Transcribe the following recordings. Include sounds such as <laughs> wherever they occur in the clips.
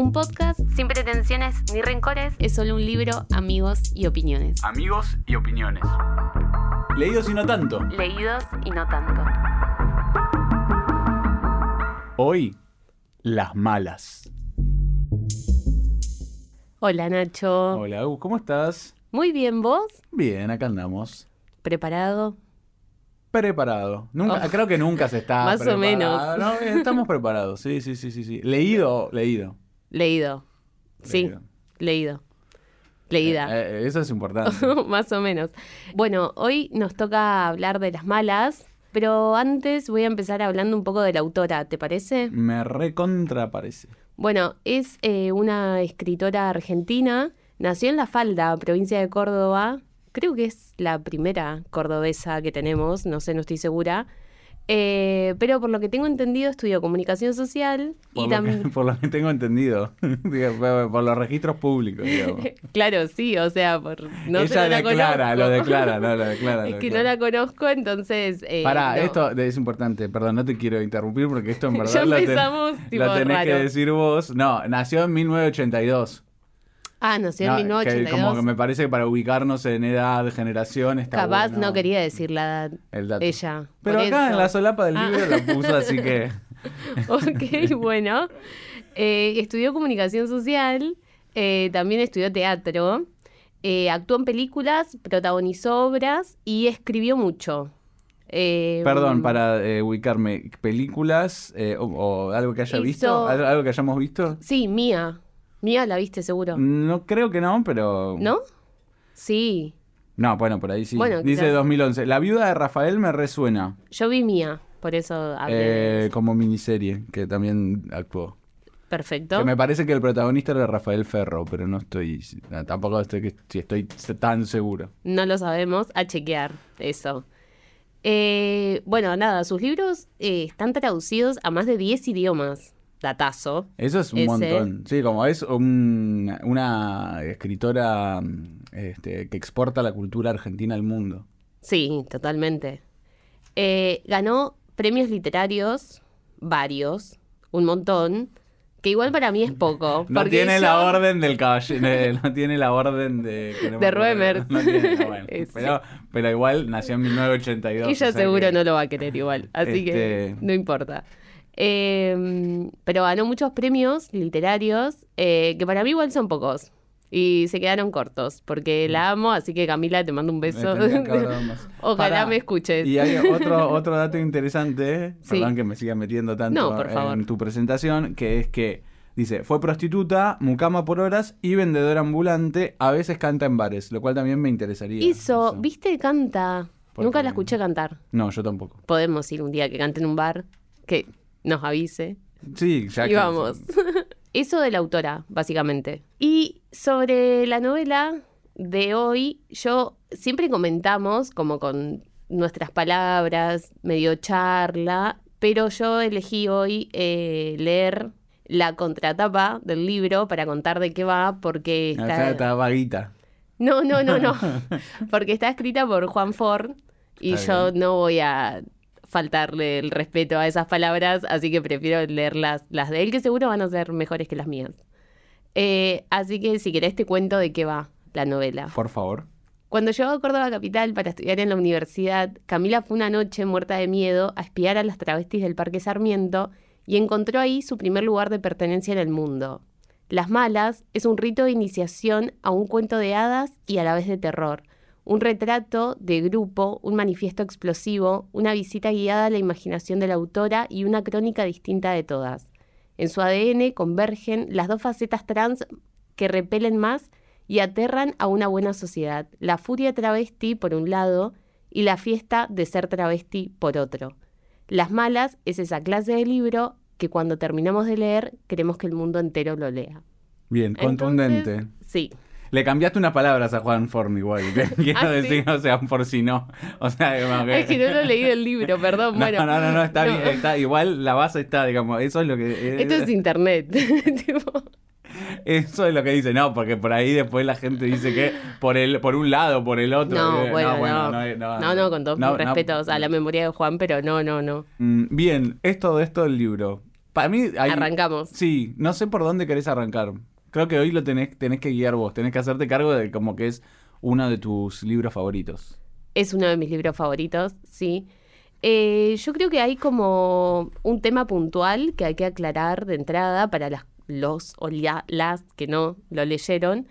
Un podcast sin pretensiones ni rencores es solo un libro, amigos y opiniones. Amigos y opiniones. Leídos y no tanto. Leídos y no tanto. Hoy, las malas. Hola Nacho. Hola, Gu, ¿cómo estás? Muy bien, ¿vos? Bien, acá andamos. ¿Preparado? Preparado. Nunca, Oh. Creo que nunca se está <laughs> Más o menos. No, estamos preparados, sí, sí, sí, sí, sí. Leído, leído. Leído. Sí, Leído. Leída. Eh, eh, eso es importante. <laughs> Más o menos. Bueno, hoy nos toca hablar de las malas, pero antes voy a empezar hablando un poco de la autora, ¿te parece? Me recontra parece. Bueno, es eh, una escritora argentina, nació en La Falda, provincia de Córdoba, creo que es la primera cordobesa que tenemos, no sé, no estoy segura, Eh, pero por lo que tengo entendido estudió comunicación social Por, y lo que, también... <laughs> por lo que tengo entendido. <laughs> Por, los registros públicos, digamos. <laughs> Claro, sí, o sea, por... no Ella declara, lo declara, no, lo declara. Es lo que no la conozco, entonces... eh, Pará, no. esto es importante, perdón, no te quiero interrumpir porque esto en verdad Ya lo, ten- empezamos, tipo, lo tenés que decir vos. No, nació en 1982. Ah, nació No, en que 1982. como que me parece que para ubicarnos en edad, generación, está Capaz bueno no quería decir la edad el dato. ella. Pero por acá eso. en la solapa del Ah. libro la puso, así que... <laughs> Ok, bueno. Eh, estudió comunicación social, eh, también estudió teatro, eh, actuó en películas, protagonizó obras y escribió mucho. Eh, Perdón, para eh, ubicarme, películas eh, o, o algo que haya Hizo- visto, algo, algo que hayamos visto. Sí, Mía. Mía la viste seguro. No creo que no, pero... ¿No? Sí. No, bueno, por ahí sí. Bueno, Dice quizás. 2011. La viuda de Rafael me resuena. Yo vi Mía, por eso hablé Eh, como miniserie, que también actuó. Perfecto. Que me parece que el protagonista era Rafael Ferro, pero no estoy. tampoco estoy, estoy tan seguro. No lo sabemos, a chequear eso. Eh, bueno, nada, sus libros eh, están traducidos a más de 10 idiomas. Datazo. Eso es un Ese. montón. Sí, como es un- una escritora mm, este, que exporta la cultura argentina al mundo. Sí, totalmente. Eh, ganó premios literarios, varios, un montón, que igual para mí es poco. <laughs> No tiene yo- la orden del caballero, no tiene la orden de... <laughs> De. No bueno. <laughs> Es- pero, pero igual nació en 1982. Ella o sea seguro que- no lo va a querer igual, así que Este- no importa. Eh, pero ganó muchos premios literarios, eh, que para mí igual son pocos. Y se quedaron cortos, porque la amo, así que Camila, te mando un Me beso. <laughs> Ojalá Pará. me escuches. Y hay otro, <laughs> otro dato interesante, Sí. perdón que me siga metiendo tanto No, por favor. en tu presentación, que es que dice, fue prostituta, mucama por horas y vendedora ambulante, a veces canta en bares, lo cual también me interesaría. Hizo, Eso. viste, canta. ¿Por Nunca la escuché cantar. No, yo tampoco. Podemos ir un día que cante en un bar, que nos avise. Sí, ya Y vamos. <laughs> Eso de la autora, básicamente. Y sobre la novela de hoy, yo siempre comentamos, como con nuestras palabras, medio charla, pero yo elegí hoy eh, leer la contratapa del libro para contar de qué va, porque O está... sea, está vaguita. No, no, no, no. <laughs> Porque está escrita por Juan Ford y Está yo no voy a faltarle el respeto a esas palabras, así que prefiero leer las, las de él, que seguro van a ser mejores que las mías. Eh, así que si querés te cuento de qué va la novela. Por favor. Cuando llegó a Córdoba Capital para estudiar en la universidad, Camila fue una noche muerta de miedo a espiar a las travestis del Parque Sarmiento y encontró ahí su primer lugar de pertenencia en el mundo. Las Malas es un rito de iniciación a un cuento de hadas y a la vez de terror, un retrato de grupo, un manifiesto explosivo, una visita guiada a la imaginación de la autora y una crónica distinta de todas. En su ADN convergen las dos facetas trans que repelen más y aterran a una buena sociedad. La furia travesti por un lado y la fiesta de ser travesti por otro. Las malas es esa clase de libro que cuando terminamos de leer queremos que el mundo entero lo lea. Bien, contundente. Entonces, sí. Le cambiaste unas palabras a Juan Form igual. <laughs> Quiero ¿Ah, sí? decir, o sea, por si no. O sea, que- Es que no lo leí del libro, perdón. <laughs> No, bueno, no, no, no, está no. bien, está igual la base está, digamos, eso es lo que eh, Esto es internet. <laughs> Eso es lo que dice, no, porque por ahí después la gente dice que por el por un lado, por el otro. no, eh, bueno, no. no, no, No, no, con todos no, respetos a la memoria de Juan, pero no, no, no. Mm, Bien, es todo esto del libro. Para mí hay... Arrancamos. Sí, no sé por dónde querés arrancar. Creo que hoy lo tenés, tenés que guiar vos, tenés que hacerte cargo de como que es uno de tus libros favoritos. Es uno de mis libros favoritos, sí. Eh, yo creo que hay como un tema puntual que hay que aclarar de entrada para las, los o la- las que no lo leyeron,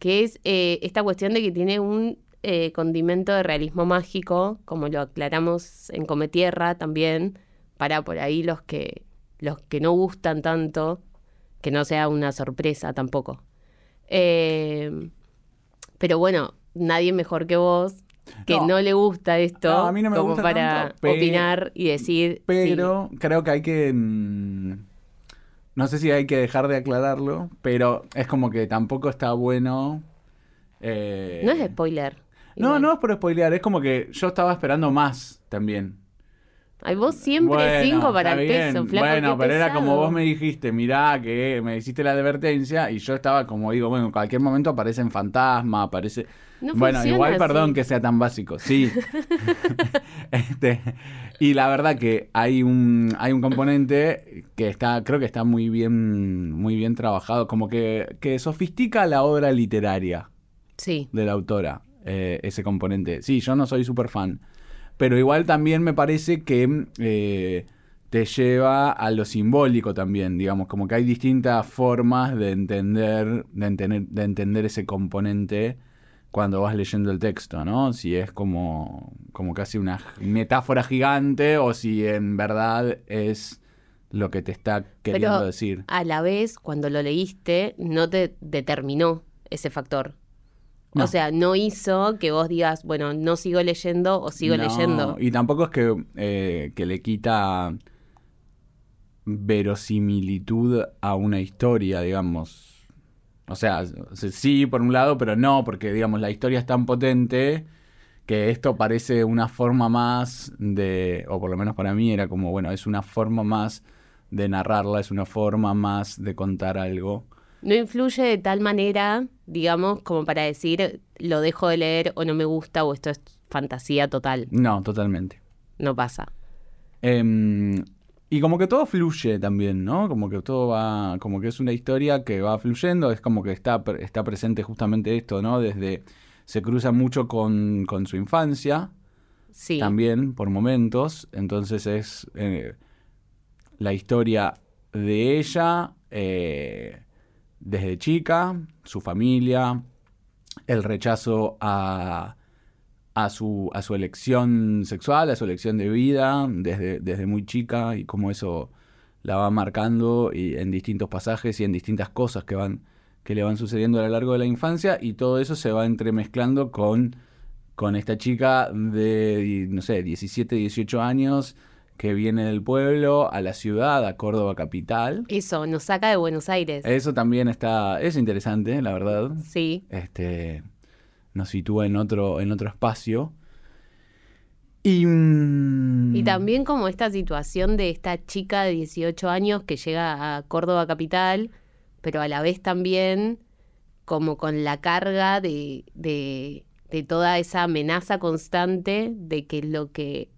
que es eh, esta cuestión de que tiene un eh, condimento de realismo mágico, como lo aclaramos en Cometierra también, para por ahí los que, los que no gustan tanto, que no sea una sorpresa tampoco. Eh, pero bueno, nadie mejor que vos que No. no, le gusta esto No, a mí no me como gusta para tanto, pe- opinar y decir Pero creo que hay que... mm, no sé si hay que dejar de aclararlo, pero es como que tampoco está bueno... eh, no es spoiler. No, no es por spoilear, es como que yo estaba esperando más también. Ay, vos siempre Bueno, cinco para el peso, flaco. Bueno, pero era como vos me dijiste, mirá, que me hiciste la advertencia y yo estaba como digo, bueno, en cualquier momento aparecen fantasmas, aparece... No bueno, igual así. perdón que sea tan básico, sí. <laughs> este, y la verdad que hay un, hay un componente que está, creo que está muy bien, muy bien trabajado, como que, que sofistica la obra literaria Sí, de la autora, eh, ese componente. Sí, yo no soy súper fan, pero igual también me parece que eh, te lleva a lo simbólico también, digamos, como que hay distintas formas de entender, de entender, de entender ese componente cuando vas leyendo el texto, ¿no? Si es como, como casi una metáfora gigante o si en verdad es lo que te está queriendo Pero- decir. a la vez, cuando lo leíste, no te determinó ese factor. No. O sea, no hizo que vos digas, bueno, no sigo leyendo o sigo No, leyendo. Y tampoco es que, eh, que le quita verosimilitud a una historia, digamos. O sea, o sea, sí por un lado, pero no, porque digamos, la historia es tan potente que esto parece una forma más de, o por lo menos para mí era como, bueno, es una forma más de narrarla, es una forma más de contar algo. No influye de tal manera, digamos, como para decir, lo dejo de leer o no me gusta o esto es fantasía total. No, totalmente. No pasa. Em, y como que todo fluye también, ¿no? Como que todo va, como que es una historia que va fluyendo, es como que está, está presente justamente esto, ¿no? Desde, se cruza mucho con, con su infancia, Sí. también por momentos, entonces es eh, la historia de ella eh, desde chica, su familia, el rechazo a, a, su, a su elección sexual, a su elección de vida desde, desde muy chica y cómo eso la va marcando y en distintos pasajes y en distintas cosas que van que le van sucediendo a lo largo de la infancia y todo eso se va entremezclando con, con esta chica de, no sé, 17, 18 años que viene del pueblo a la ciudad, a Córdoba capital. Eso, nos saca de Buenos Aires. Eso también está, es interesante, la verdad. Sí. Este, nos sitúa en otro, en otro espacio. Y, mm, Y también como esta situación de esta chica de 18 años que llega a Córdoba capital, pero a la vez también como con la carga de, de, de toda esa amenaza constante de que lo que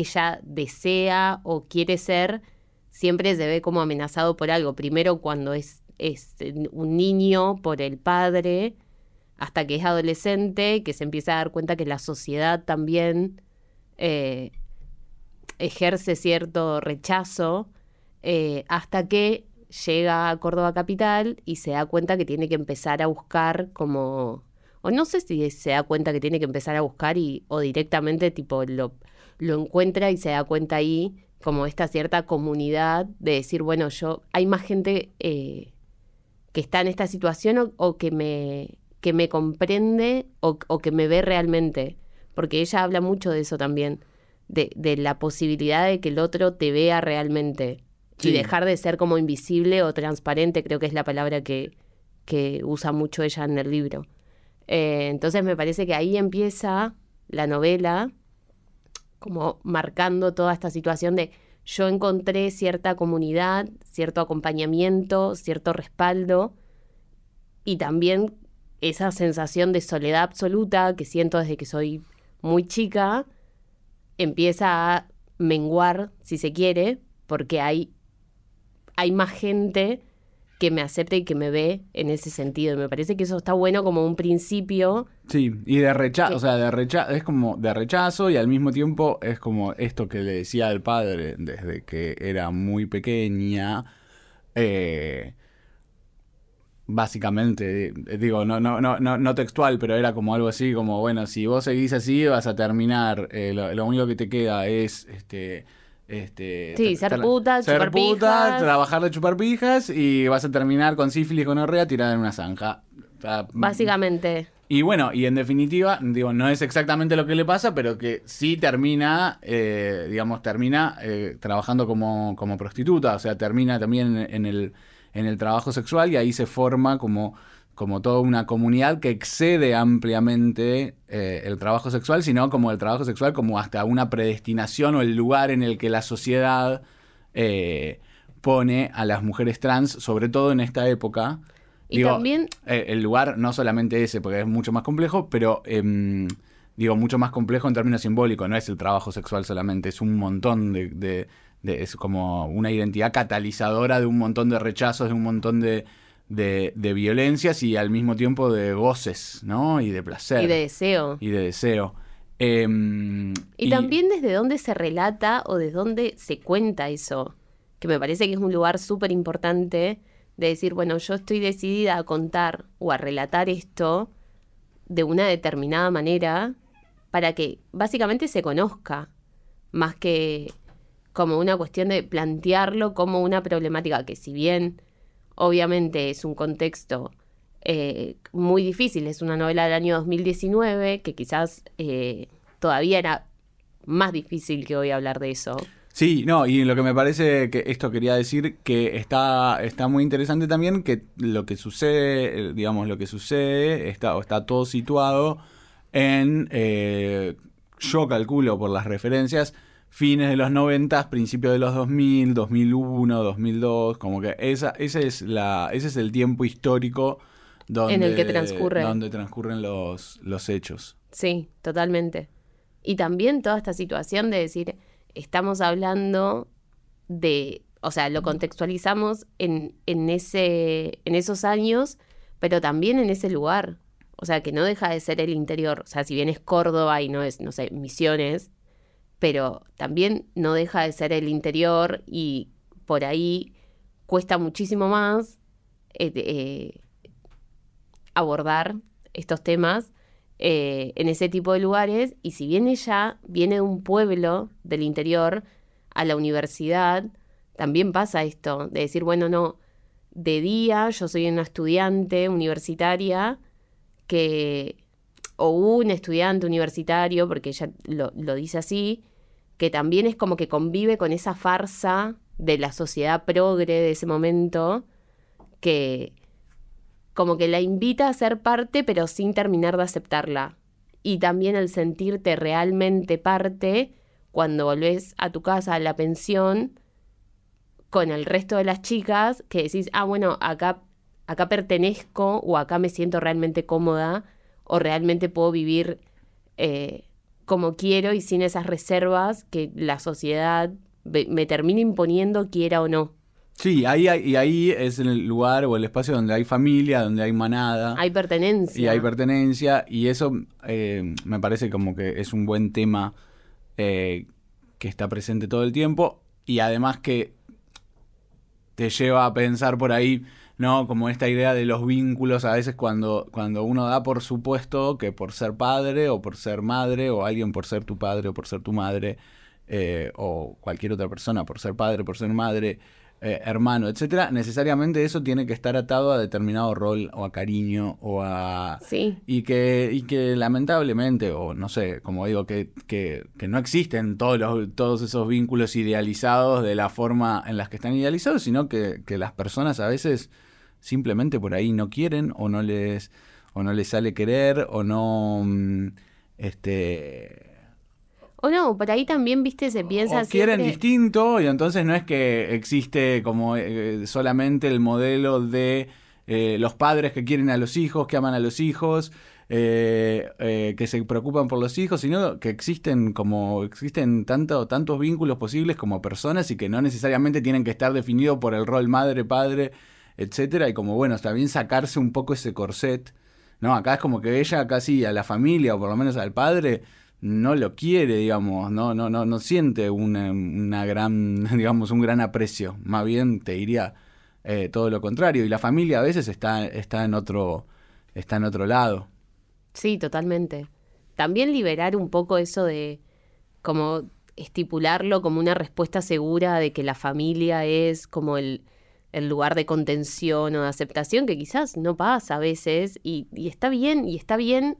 ella desea o quiere ser siempre se ve como amenazado por algo. Primero cuando es, un niño por el padre, hasta que es adolescente, que se empieza a dar cuenta que la sociedad también eh, ejerce cierto rechazo, eh, hasta que llega a Córdoba Capital y se da cuenta que tiene que empezar a buscar como... O no sé si se da cuenta que tiene que empezar a buscar y, o directamente tipo lo, lo encuentra y se da cuenta ahí como esta cierta comunidad de decir, bueno, yo, hay más gente eh, que está en esta situación o, o que, me, que me comprende o, o que me ve realmente. Porque ella habla mucho de eso también, de, de la posibilidad de que el otro te vea realmente Sí. y dejar de ser como invisible o transparente, creo que es la palabra que, que usa mucho ella en el libro. Eh, entonces me parece que ahí empieza la novela como marcando toda esta situación de yo encontré cierta comunidad, cierto acompañamiento, cierto respaldo y también esa sensación de soledad absoluta que siento desde que soy muy chica empieza a menguar, si se quiere, porque hay hay más gente que me acepte y que me ve en ese sentido. Y me parece que eso está bueno como un principio. Sí, y de rechazo, Que- o sea, de rechazo, es como de rechazo y al mismo tiempo es como esto que le decía al padre desde que era muy pequeña. eh, básicamente, eh, digo, no, no, no, no, no textual, pero era como algo así, como, bueno, si vos seguís así vas a terminar, eh, lo, lo único que te queda es este. Este, Sí, ser puta, ser chupar puta, pijas. trabajar de chupar pijas y vas a terminar con sífilis con orrea tirada en una zanja. Sea, Básicamente. y bueno, y en definitiva, digo, no es exactamente lo que le pasa, pero que sí termina, eh, digamos, termina eh, trabajando como, como prostituta, o sea, termina también en el, en el trabajo sexual y ahí se forma como, como toda una comunidad que excede ampliamente eh, el trabajo sexual, sino como el trabajo sexual como hasta una predestinación o el lugar en el que la sociedad eh, pone a las mujeres trans, sobre todo en esta época. Y Digo, también, eh, el lugar, no solamente ese, porque es mucho más complejo, pero em, digo, mucho más complejo en términos simbólicos, no es el trabajo sexual solamente, es un montón de, de- de- es como una identidad catalizadora de un montón de rechazos, de un montón de, de, de violencias y al mismo tiempo de goces, ¿no? Y de placer. y de deseo. y de deseo. Em, Y, también desde dónde se relata o desde dónde se cuenta eso, que me parece que es un lugar súper importante de decir, bueno, yo estoy decidida a contar o a relatar esto de una determinada manera para que básicamente se conozca, más que como una cuestión de plantearlo como una problemática que si bien obviamente es un contexto eh, muy difícil, es una novela del año 2019 que quizás eh, todavía era más difícil que hoy hablar de eso. Sí, no, y lo que me parece que esto quería decir que está, está muy interesante también que lo que sucede, eh, digamos, lo que sucede está, está todo situado en, yo calculo por las referencias, fines de los 90, principios de los 2000, 2001, 2002, como que esa, ese, es la, ese es el tiempo histórico donde, En el que transcurre. donde transcurren los, los hechos. Sí, totalmente. Y también toda esta situación de decir, estamos hablando de, o sea, lo contextualizamos en, en, ese, en esos años, pero también en ese lugar. O sea, que no deja de ser el interior. O sea, si bien es Córdoba y no es, no sé, Misiones, pero también no deja de ser el interior y por ahí cuesta muchísimo más eh, eh, abordar estos temas eh, en ese tipo de lugares. Y si bien ella viene de un pueblo del interior a la universidad, también pasa esto, de decir, bueno, no, de día yo soy una estudiante universitaria que, o un estudiante universitario, porque ella lo, lo dice así, que también es como que convive con esa farsa de la sociedad progre de ese momento, que como que la invita a ser parte, pero sin terminar de aceptarla. Y también el sentirte realmente parte cuando volvés a tu casa, a la pensión, con el resto de las chicas, que decís, ah, bueno, acá, acá pertenezco o acá me siento realmente cómoda o realmente puedo vivir eh, como quiero y sin esas reservas que la sociedad me termina imponiendo, quiera o no. Sí, ahí, y ahí es el lugar o el espacio donde hay familia, donde hay manada. Hay pertenencia. Y hay pertenencia, y eso eh, me parece como que es un buen tema eh, que está presente todo el tiempo, y además que te lleva a pensar por ahí, ¿no? Como esta idea de los vínculos, a veces cuando, cuando uno da por supuesto que por ser padre o por ser madre, o alguien por ser tu padre o por ser tu madre, eh, o cualquier otra persona por ser padre, por ser madre, eh, hermano, etcétera, necesariamente eso tiene que estar atado a determinado rol o a cariño o a Sí, y que y que lamentablemente o no sé, como digo que, que, que no existen todos los, todos esos vínculos idealizados de la forma en las que están idealizados, sino que, que las personas a veces simplemente por ahí no quieren o no les o no les sale querer o no mm, este O no, por ahí también, viste, se piensa o quieren siempre- distinto y entonces no es que existe como eh, solamente el modelo de eh, los padres que quieren a los hijos, que aman a los hijos, eh, eh, que se preocupan por los hijos, sino que existen como existen tanto, tantos vínculos posibles como personas y que no necesariamente tienen que estar definidos por el rol madre, padre, etcétera, y como bueno, está bien sacarse un poco ese corset. No, acá es como que ella casi a la familia, o por lo menos al padre, no lo quiere, digamos, no, no, no, no siente una, gran, <laughs> digamos, un gran aprecio. Más bien te diría eh, todo lo contrario. Y la familia a veces está, está en otro, está en otro lado. Sí, totalmente. También liberar un poco eso de como estipularlo como una respuesta segura de que la familia es como el, lugar de contención o de aceptación, que quizás no pasa a veces, y está bien, y está bien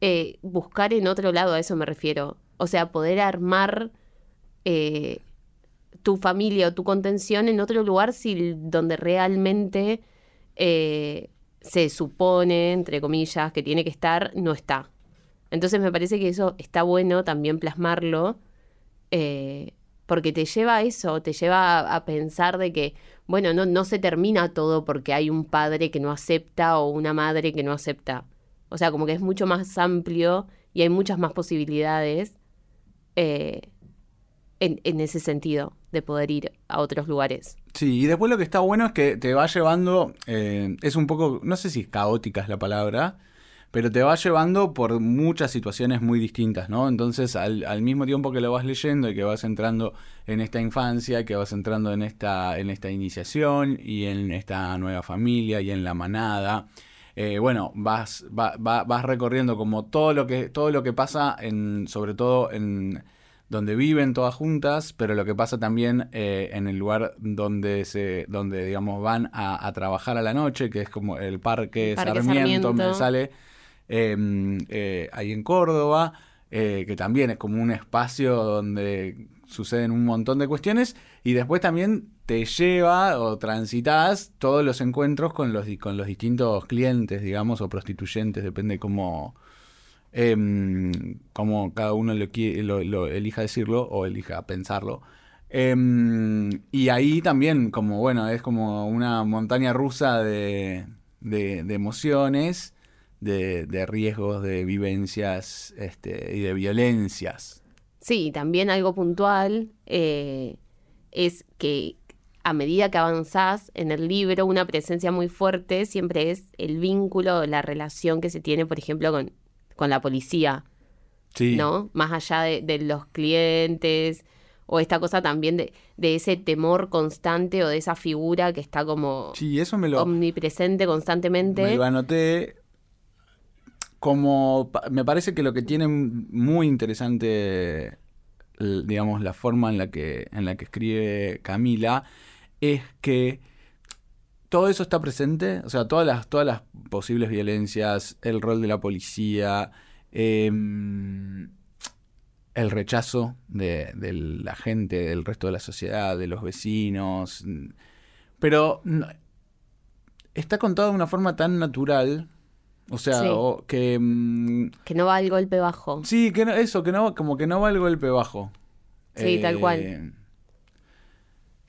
eh, buscar en otro lado, a eso me refiero. O sea, poder armar eh, tu familia o tu contención en otro lugar si donde realmente eh, se supone, entre comillas, que tiene que estar, no está. Entonces me parece que eso está bueno también plasmarlo, porque te lleva a eso, te lleva a, a pensar de que, bueno, no, no se termina todo porque hay un padre que no acepta o una madre que no acepta. O sea, como que es mucho más amplio y hay muchas más posibilidades eh, en, ese sentido de poder ir a otros lugares. Sí, y después lo que está bueno es que te va llevando, eh, es un poco, no sé si caótica es la palabra, pero te va llevando por muchas situaciones muy distintas, ¿no? Entonces, al, al, mismo tiempo que lo vas leyendo y que vas entrando en esta infancia, que vas entrando en esta, en esta iniciación y en esta nueva familia y en la manada, eh, bueno, vas, va, va, vas recorriendo como todo lo que, todo lo que pasa en, sobre todo en donde viven todas juntas, pero lo que pasa también eh, en el lugar donde se, donde digamos van a, a, trabajar a la noche, que es como el Parque, Parque Sarmiento, Sarmiento, me sale em, eh, ahí en Córdoba, que también es como un espacio donde suceden un montón de cuestiones y después también te lleva o transitas todos los encuentros con los, con los distintos clientes, digamos, o prostituyentes, depende cómo, eh, cómo cada uno lo, elija decirlo o elija pensarlo. Eh, y ahí también, como bueno, es como una montaña rusa de, de, emociones, de, de, riesgos, de vivencias este, y de violencias. Sí, también algo puntual eh, es que a medida que avanzás en el libro, una presencia muy fuerte siempre es el vínculo, la relación que se tiene, por ejemplo, con, con la policía. Sí. ¿No? Más allá de, de los clientes, o esta cosa también de, de, ese temor constante o de esa figura que está como sí, eso me lo, omnipresente constantemente. Me lo anoté como me parece que lo que tiene muy interesante digamos la forma en la que en la que escribe Camila es que todo eso está presente, o sea, todas las, todas las posibles violencias, el rol de la policía, eh, el rechazo de, de, la gente, del resto de la sociedad, de los vecinos, pero está contado de una forma tan natural. O sea, Sí. o que... mm, Que no va el golpe bajo. Sí, que no, eso, que no, como que no va el golpe bajo. Sí, tal cual.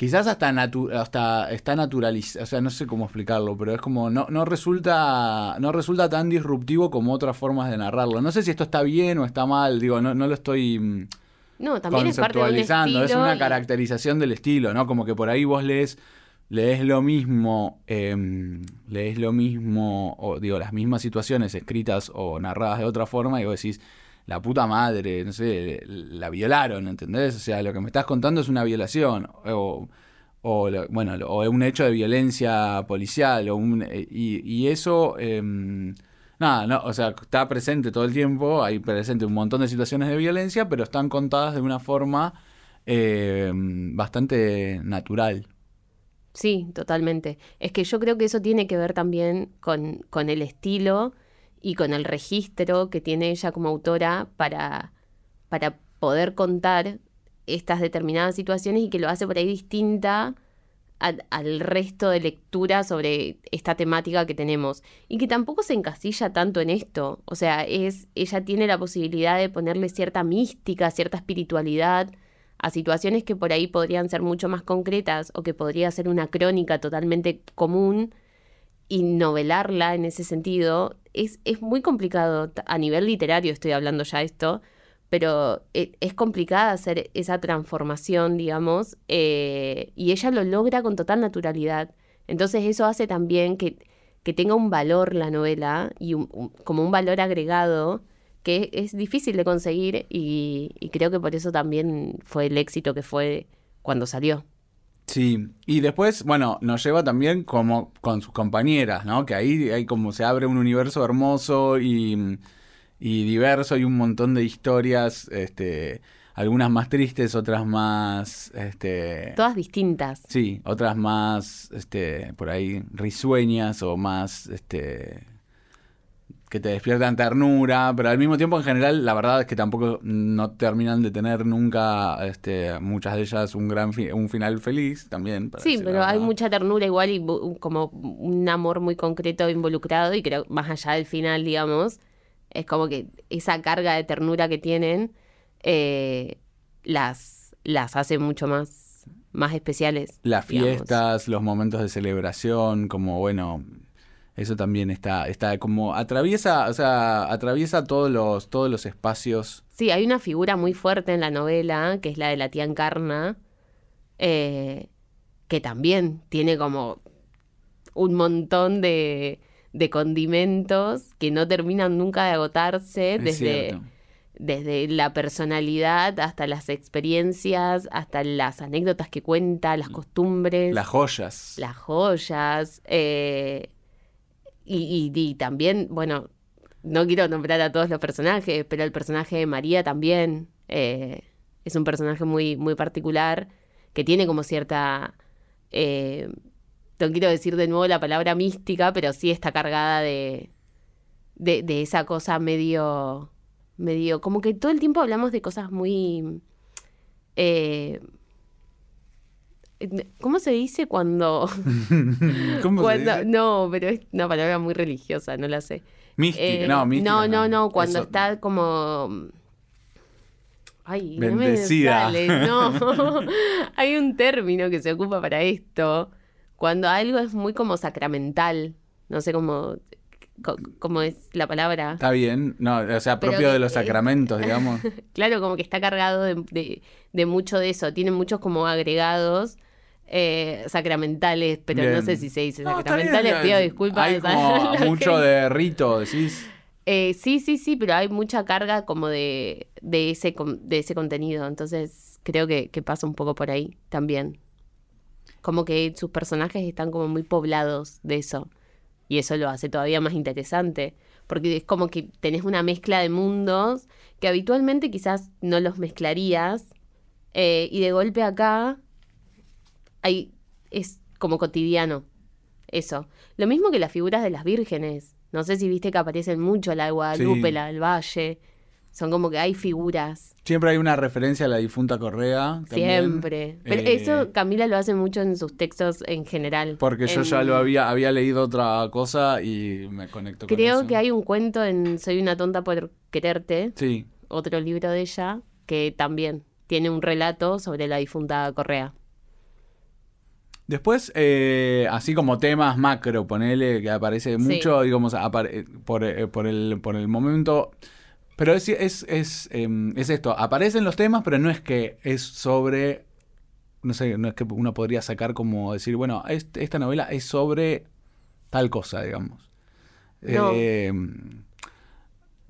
Quizás hasta, natu- hasta está naturalizado, o sea, no sé cómo explicarlo, pero es como no, no resulta no resulta tan disruptivo como otras formas de narrarlo. No sé si esto está bien o está mal, digo, no, no lo estoy mm, No, también es parte de un conceptualizando, es una y- caracterización del estilo, ¿no? Como que por ahí vos lees lees lo mismo, eh, lees lo mismo, o digo, las mismas situaciones escritas o narradas de otra forma y vos decís, la puta madre, no sé, la violaron, ¿entendés? O sea, lo que me estás contando es una violación, o, o bueno, o un hecho de violencia policial, o un, eh, y, y eso, eh, nada, no, o sea, está presente todo el tiempo, hay presente un montón de situaciones de violencia, pero están contadas de una forma eh, bastante natural. Sí, totalmente. Es que yo creo que eso tiene que ver también con, con el estilo y con el registro que tiene ella como autora para, para poder contar estas determinadas situaciones y que lo hace por ahí distinta al resto de lectura sobre esta temática que tenemos. Y que tampoco se encasilla tanto en esto. O sea, es, ella tiene la posibilidad de ponerle cierta mística, cierta espiritualidad a situaciones que por ahí podrían ser mucho más concretas o que podría ser una crónica totalmente común y novelarla en ese sentido es, es muy complicado, a nivel literario estoy hablando ya esto, pero e, es complicada hacer esa transformación, digamos, eh, y ella lo logra con total naturalidad. Entonces eso hace también que, que tenga un valor la novela y como un valor agregado que es difícil de conseguir y, y creo que por eso también fue el éxito que fue cuando salió. Sí, y después, bueno, nos lleva también como con sus compañeras, ¿no? Que ahí, ahí como se abre un universo hermoso y, y diverso y un montón de historias, este, algunas más tristes, otras más, este... Todas distintas. Sí, otras más, este, por ahí risueñas o más, este, que te despiertan ternura, pero al mismo tiempo en general la verdad es que tampoco no terminan de tener nunca este, muchas de ellas un gran un final feliz también. Sí, pero hay mucha ternura igual y como un amor muy concreto involucrado y creo más allá del final, digamos, es como que esa carga de ternura que tienen eh, las, las hace mucho más, más especiales. Las fiestas, los momentos de celebración, como bueno eso también está, está como atraviesa, o sea, atraviesa todos los, todos los espacios. Sí, hay una figura muy fuerte en la novela, que es la de la tía Encarna, eh, que también tiene como un montón de, de, condimentos que no terminan nunca de agotarse, desde, desde la personalidad hasta las experiencias, hasta las anécdotas que cuenta, las costumbres. Las joyas. Las joyas. Eh, y, también, bueno, no quiero nombrar a todos los personajes, pero el personaje de María también eh, es un personaje muy, muy particular que tiene como cierta... Eh, no quiero decir de nuevo la palabra mística, pero sí está cargada de, de, esa cosa medio, medio, como que todo el tiempo hablamos de cosas muy... Eh, ¿Cómo se dice cuando... <laughs> <laughs> ¿Cómo cuando... No, pero es una palabra muy religiosa, no la sé. Mística, eh, no, mística. No, no, no, cuando está como... Ay, Bendecida. no me sale, no. <laughs> Hay un término que se ocupa para esto. Cuando algo es muy como sacramental. No sé cómo, cómo es la palabra. Está bien, no, o sea, propio de los sacramentos, digamos. claro, como que está cargado de, de, mucho de eso. Tiene muchos como agregados eh, sacramentales, pero no sé si se dice sacramentales, pido disculpas. Hay como <laughs> mucho de rito, decís. Eh, sí, sí, sí, pero hay mucha carga como de, de, ese, de ese contenido, entonces creo que, que pasa un poco por ahí también. Como que sus personajes están como muy poblados de eso. Y eso lo hace todavía más interesante, porque es como que tenés una mezcla de mundos que habitualmente quizás no los mezclarías, eh, y de golpe acá hay, es como cotidiano eso. Lo mismo que las figuras de las vírgenes. No sé si viste que aparecen mucho la de Guadalupe, la del Valle. Son como que hay figuras. Siempre hay una referencia a la difunta Correa. Siempre. Pero eh, eso Camila lo hace mucho en sus textos en general. Porque yo ya lo había, había leído otra cosa y me conecto con eso. Creo que hay un cuento en Soy una tonta por quererte. Sí. Otro libro de ella que también tiene un relato sobre la difunta Correa. Después, eh, así como temas macro, ponele, que aparece mucho, digamos, por, eh, por, el, por el momento. Pero es, es, es, em, es, esto, aparecen los temas, pero no es que es sobre. No sé, no es que uno podría sacar como decir, bueno, esta novela es sobre tal cosa, digamos. Em,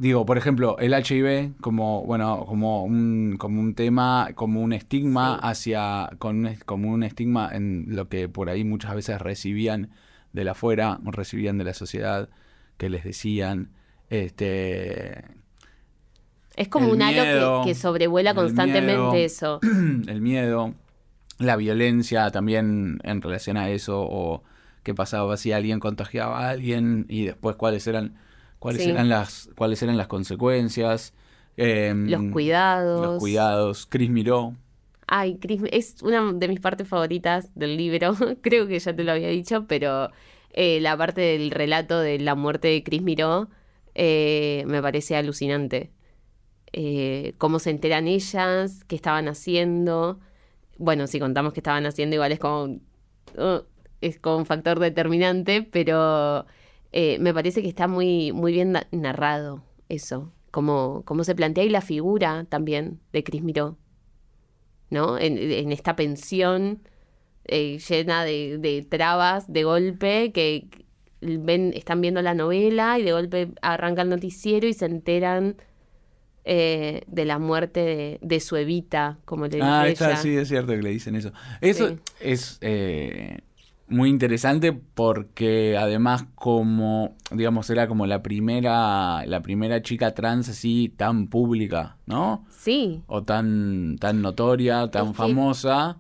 Digo, por ejemplo, el HIV como, bueno, como un, como un tema, como un estigma hacia, con como un estigma en lo que por ahí muchas veces recibían de la afuera, recibían de la sociedad, que les decían, este... Es como un halo que, sobrevuela constantemente eso. <clears throat> El miedo, la violencia también en relación a eso, o qué pasaba si alguien contagiaba a alguien y después cuáles eran cuáles eran las cuáles eran las consecuencias. Em, los cuidados. Los cuidados. Cris miró. Ay, Cris, es una de mis partes favoritas del libro. <laughs> Creo que ya te lo había dicho, pero eh, la parte del relato de la muerte de Cris Miró eh, me parece alucinante. Eh, cómo se enteran ellas, qué estaban haciendo. Bueno, si contamos qué estaban haciendo, igual es como, uh, es como un factor determinante, pero eh, me parece que está muy, muy bien na- narrado eso, como, como se plantea y la figura también de Cris Miró, ¿no? En, en esta pensión eh, llena de, de trabas de golpe que ven, están viendo la novela y de golpe arranca el noticiero y se enteran eh, de la muerte de, de su Evita, como le dice Ah, ella. está, sí, es cierto que le dicen eso. Eso Sí. es eh, muy interesante porque además como, digamos, era como la primera, la primera chica trans así tan pública, ¿no? Sí, O tan, tan notoria, tan Es que- famosa.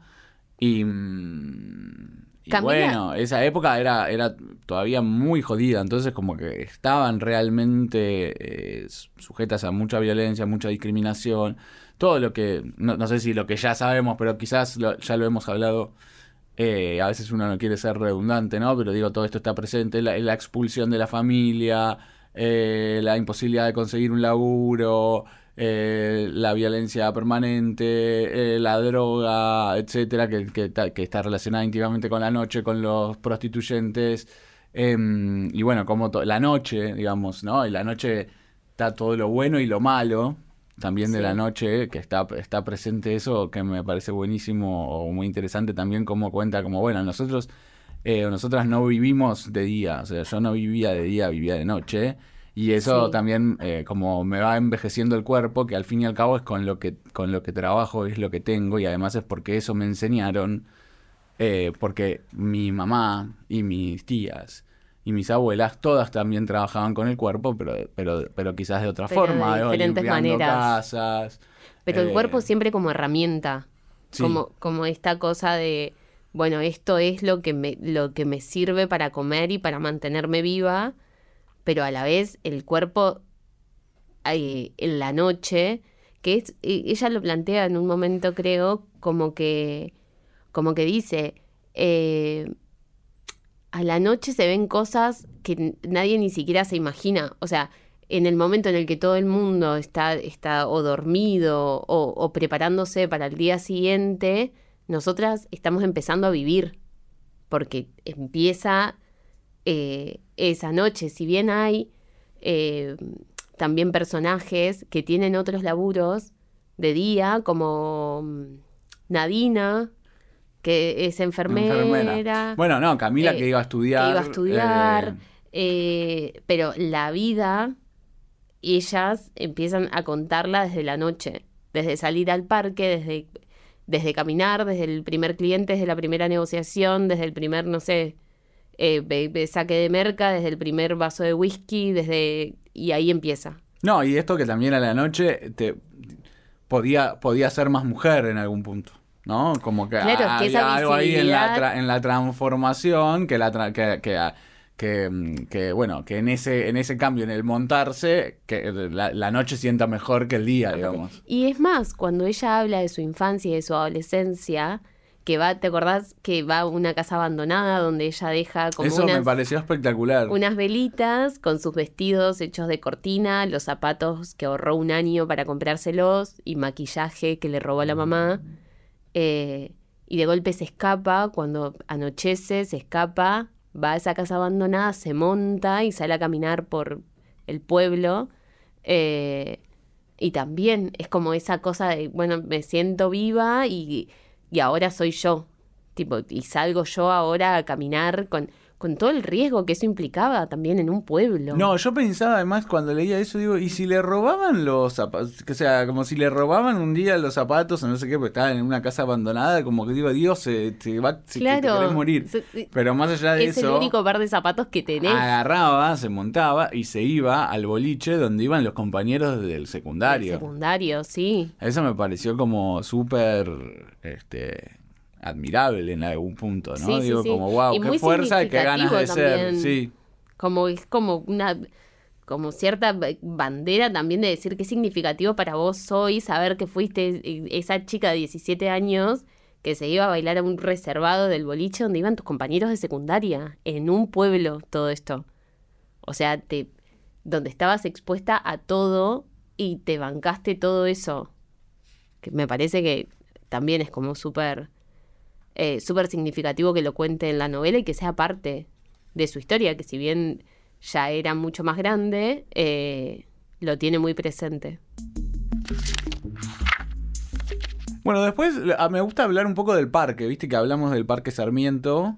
Y, mm, y bueno, esa época era, era todavía muy jodida, entonces como que estaban realmente eh, sujetas a mucha violencia, mucha discriminación, todo lo que, no, no sé si lo que ya sabemos, pero quizás lo- ya lo hemos hablado, eh, a veces uno no quiere ser redundante, ¿no? Pero digo, todo esto está presente, la, expulsión de la familia, eh, la imposibilidad de conseguir un laburo, eh, la violencia permanente, eh, la droga, etcétera, que, que que está relacionada íntimamente con la noche, con los prostituyentes. em, y bueno, como la noche, digamos, ¿no? Y la noche está todo lo bueno y lo malo también de la noche, que está, está presente eso, que me parece buenísimo o muy interesante también como cuenta, como bueno, nosotros, eh, nosotras no vivimos de día, o sea, yo no vivía de día, vivía de noche, y eso Sí. también eh, como me va envejeciendo el cuerpo, que al fin y al cabo es con lo que, con lo que trabajo, es lo que tengo, y además es porque eso me enseñaron, eh, porque mi mamá y mis tías y mis abuelas todas también trabajaban con el cuerpo, pero, pero, pero quizás de otra Pero de forma, ¿no? diferentes maneras. casas. pero el eh, cuerpo siempre como herramienta, sí. como, como esta cosa de, bueno, esto es lo que, me, lo que me sirve para comer y para mantenerme viva, pero a la vez el cuerpo eh, en la noche, que es, e- ella lo plantea en un momento creo como que, como que dice, eh, a la noche se ven cosas que nadie ni siquiera se imagina. O sea, en el momento en el que todo el mundo está, está o dormido o, o preparándose para el día siguiente, nosotras estamos empezando a vivir. Porque empieza eh, esa noche. Si bien hay eh, también personajes que tienen otros laburos de día, como mm, Nadina, que es enfermera. enfermera. Bueno, no, Camila eh, que iba a estudiar. que iba a estudiar, eh, eh, pero la vida, ellas empiezan a contarla desde la noche, desde salir al parque, desde, desde caminar, desde el primer cliente, desde la primera negociación, desde el primer, no sé, eh, saque de merca, desde el primer vaso de whisky, desde... y ahí empieza. no, y esto que también a la noche te podía, podía ser más mujer en algún punto. ¿No? Como que Claro, que algo ahí en la, tra- en la transformación que la tra- que, que, que, mm, que, bueno, que en ese, en ese cambio, en el montarse, que la, la noche sienta mejor que el día, digamos. Y es más, cuando ella habla de su infancia y de su adolescencia, que va, ¿te acordás que va a una casa abandonada donde ella deja como Eso me unas, pareció espectacular. unas velitas con sus vestidos hechos de cortina, los zapatos que ahorró un año para comprárselos y maquillaje que le robó a la mamá? Eh, y de golpe se escapa, cuando anochece, se escapa, va a esa casa abandonada, se monta y sale a caminar por el pueblo. eh, y también es como esa cosa de, bueno, me siento viva y, y ahora soy yo. Tipo, y salgo yo ahora a caminar con, con todo el riesgo que eso implicaba también en un pueblo. No, yo pensaba además cuando leía eso, digo, ¿y si le robaban los zapatos? O sea, como si le robaban un día los zapatos o no sé qué, porque estaban en una casa abandonada, como que digo, Dios, se, te va, se, te querés morir. Pero más allá de Es el eso, único par de zapatos que tenés. agarraba, se montaba y se iba al boliche donde iban los compañeros del del secundario. secundario, sí. Eso me pareció como súper este, admirable en algún punto, ¿no? Sí, digo, sí. como, wow, Y qué fuerza y qué ganas de ser. Sí. Como es como una como cierta ba- bandera también de decir qué significativo para vos hoy saber que fuiste eh, esa chica de 17 años que se iba a bailar a un reservado del boliche donde iban tus compañeros de secundaria, en un pueblo todo esto. O sea, te donde estabas expuesta a todo y te bancaste todo eso. Que me parece que también es como súper eh, súper significativo que lo cuente en la novela y que sea parte de su historia, que si bien ya era mucho más grande, eh, lo tiene muy presente. Bueno, después a- me gusta hablar un poco del parque, viste que hablamos del Parque Sarmiento.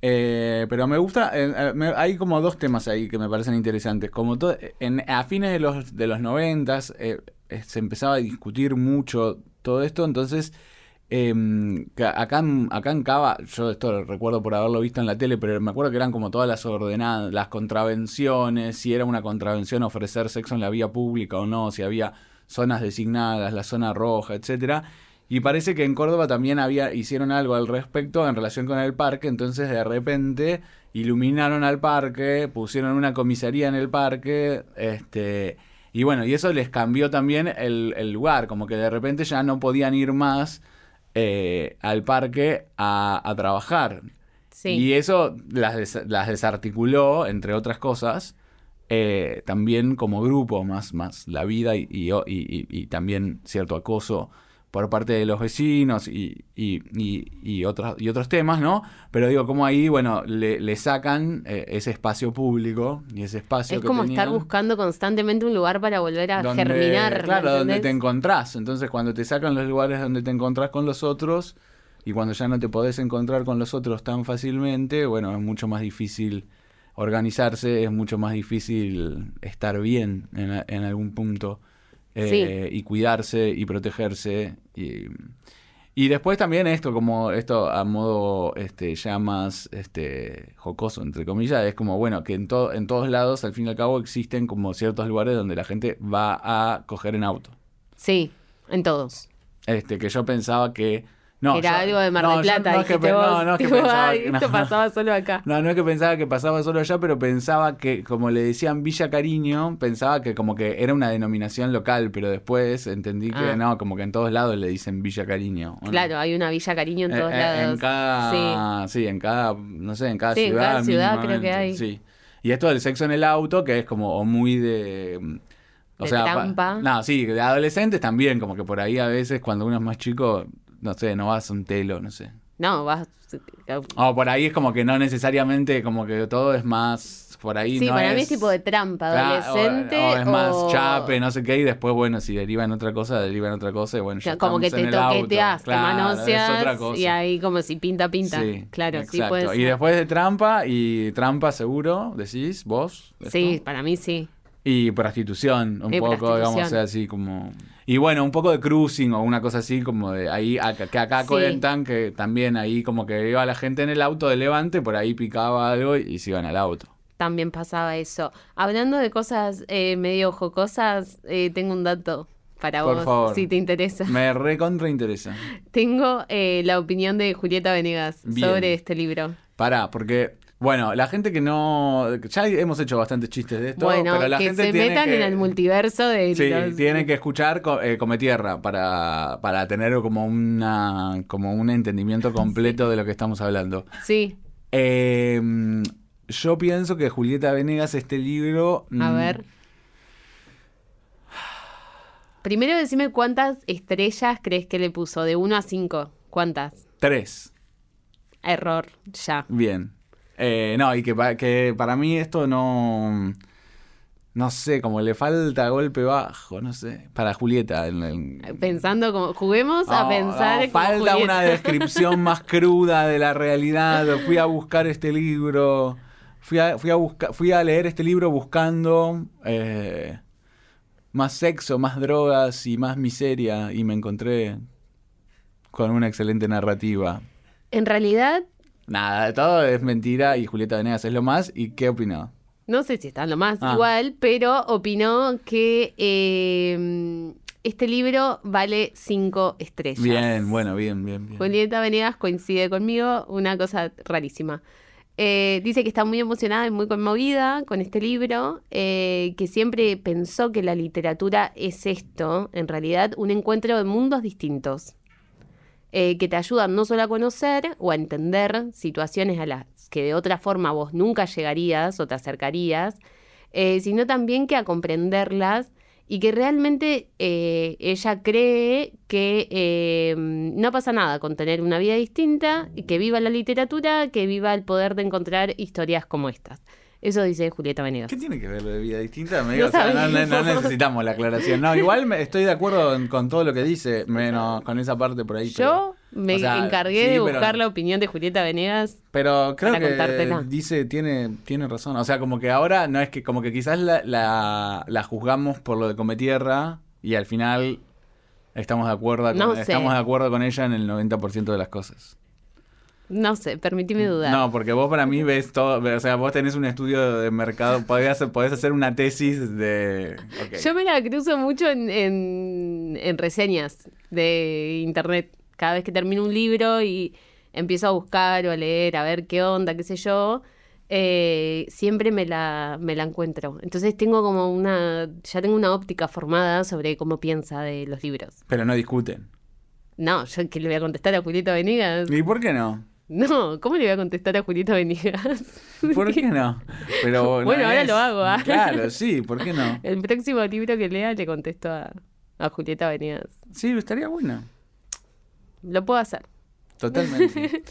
eh, pero me gusta, eh, hay como dos temas ahí que me parecen interesantes. Como to- en, a fines de los, de los noventas eh, eh, se empezaba a discutir mucho todo esto, entonces em, acá, acá en Cava, yo esto lo recuerdo por haberlo visto en la tele, pero me acuerdo que eran como todas las ordenadas, las contravenciones, si era una contravención ofrecer sexo en la vía pública o no, si había zonas designadas, la zona roja, etcétera. Y parece que en Córdoba también había, hicieron algo al respecto en relación con el parque, entonces de repente iluminaron al parque, pusieron una comisaría en el parque, este, y bueno, y eso les cambió también el lugar, como que de repente ya no podían ir más eh, al parque a, a trabajar. Sí. Y eso las, des- las desarticuló, entre otras cosas, eh, también como grupo, más, más la vida y, y, y- y- y también cierto acoso por parte de los vecinos y, y, y- y otros, y otros temas, ¿no? Pero digo, como ahí, bueno, le, le sacan eh, ese espacio público y ese espacio Es que como estar buscando constantemente un lugar para volver a donde- germinar. ¿me Claro, donde te encontrás. Entonces, cuando te sacan los lugares donde te encontrás con los otros y cuando ya no te podés encontrar con los otros tan fácilmente, bueno, es mucho más difícil organizarse, es mucho más difícil estar bien en, en algún punto eh, y cuidarse y protegerse. Y, y después también esto, como esto a modo este, ya más este, jocoso, entre comillas, es como, bueno, que en, to- en todos lados, al fin y al cabo, existen como ciertos lugares donde la gente va a coger en auto. Sí, en todos. Este, que yo pensaba que... No, Era yo- algo de Mar no, del yo Plata. no es que no, es que tipo, pensaba "Ay, que- esto pasaba solo acá. No, no es que pensaba que pasaba solo allá, pero pensaba que, como le decían Villa Cariño, pensaba que como que era una denominación local, pero después entendí que Ah. no, como que en todos lados le dicen Villa Cariño. Claro, hay una Villa Cariño en Eh, todos eh, lados. En cada, sí. en cada, no sé, en cada Sí, en ciudad. cada ciudad creo que hay. Sí. Y esto del sexo en el auto, que es como muy de... O De sea, trampa. no, sí, de adolescentes también, como que por ahí a veces cuando uno es más chico, no sé, no vas a un telo, no sé. No, vas. O por ahí es como que no necesariamente, como que todo es más, por ahí Sí, no para es... mí es tipo de trampa, o- adolescente. O, es más chape, no sé qué, y después, bueno, si deriva en otra cosa, deriva en otra cosa, y bueno, ya como que te toqueteas, te Claro, manoseas y ahí como si pinta, pinta. Sí, claro, sí exacto. puede ser. Y después de trampa, y trampa seguro, decís, vos. esto. Sí, para mí sí. Y prostitución, un Y poco, digamos, prostitución. o sea, así como... Y bueno, un poco de cruising o una cosa así, como de ahí, que acá Sí. cuentan que también ahí como que iba la gente en el auto de Levante, por ahí picaba algo y se iban al auto. También pasaba eso. Hablando de cosas eh, medio jocosas, eh, tengo un dato para Por vos, favor. si te interesa. Me recontra interesa. <laughs> Tengo eh, la opinión de Julieta Venegas Bien. sobre este libro. Pará, porque, bueno, la gente que no... Ya hemos hecho bastantes chistes de esto, bueno, pero la que gente se tiene metan que... en el multiverso de Sí, los- tiene que escuchar eh, Come Tierra para, para tener como una como un entendimiento completo de lo que estamos hablando. Sí, Eh, yo pienso que Julieta Venegas, este libro. a mm, ver. Primero decime cuántas estrellas crees que le puso, de 1 a 5. ¿Cuántas? Tres. Error, ya. Bien. Eh, no, y que, pa- que para mí esto no. No sé, como le falta golpe bajo, no sé. Para Julieta. en- en- Pensando como, juguemos a No, pensar no, como falta Julieta. una descripción <laughs> más cruda de la realidad. Fui a buscar este libro. Fui a, fui a, busca- fui a leer este libro buscando eh, más sexo, más drogas y más miseria. Y me encontré con una excelente narrativa. En realidad, Nada, todo es mentira y Julieta Venegas es lo más. ¿Y qué opinó? no sé si está lo más Ah. igual, pero opinó que eh, este libro vale 5 estrellas. Bien, bueno, bien, bien, bien. Julieta Venegas coincide conmigo, una cosa rarísima. Eh, dice que está muy emocionada y muy conmovida con este libro, eh, que siempre pensó que la literatura es esto, en realidad, un encuentro de mundos distintos, eh, que te ayudan no solo a conocer o a entender situaciones a las que de otra forma vos nunca llegarías o te acercarías, eh, sino también que a comprenderlas y que realmente eh, ella cree que no pasa nada con tener una vida distinta, que viva la literatura, que viva el poder de encontrar historias como estas. Eso dice Julieta Venegas. ¿Qué tiene que ver lo de vida distinta? Me digo, No o sea, no, no- necesitamos la aclaración. No, igual me- estoy de acuerdo en- con todo lo que dice, menos con esa parte por ahí. pero- Yo me o sea, encargué sí, de pero- buscar la opinión de Julieta Venegas. Pero creo para que contártela. dice, tiene, tiene razón. O sea, como que ahora no es que, como que quizás la, la, la juzgamos por lo de Cometierra y al final estamos de acuerdo con, No sé. estamos de acuerdo con ella en el 90% de las cosas. No sé, permitime dudar. No, porque vos para mí ves todo, o sea, vos tenés un estudio de mercado, podés hacer, podés hacer una tesis de... Yo me la cruzo mucho en, en, en reseñas de internet. Cada vez que termino un libro y empiezo a buscar o a leer, a ver qué onda, qué sé yo, eh, siempre me la, me la encuentro. Entonces tengo como una, ya tengo una óptica formada sobre cómo piensa de los libros. Pero no discuten. No, yo que le voy a contestar a Julieta Venegas. ¿Y por qué no? No, ¿cómo le voy a contestar a Julieta Venegas? <laughs> ¿Por qué no? Pero no <laughs> Bueno, ahora es- lo hago, ¿ah? Claro, sí, ¿por qué no? <laughs> El próximo libro que lea le contesto a, a Julieta Venegas. Sí, estaría bueno. Lo puedo hacer. Totalmente.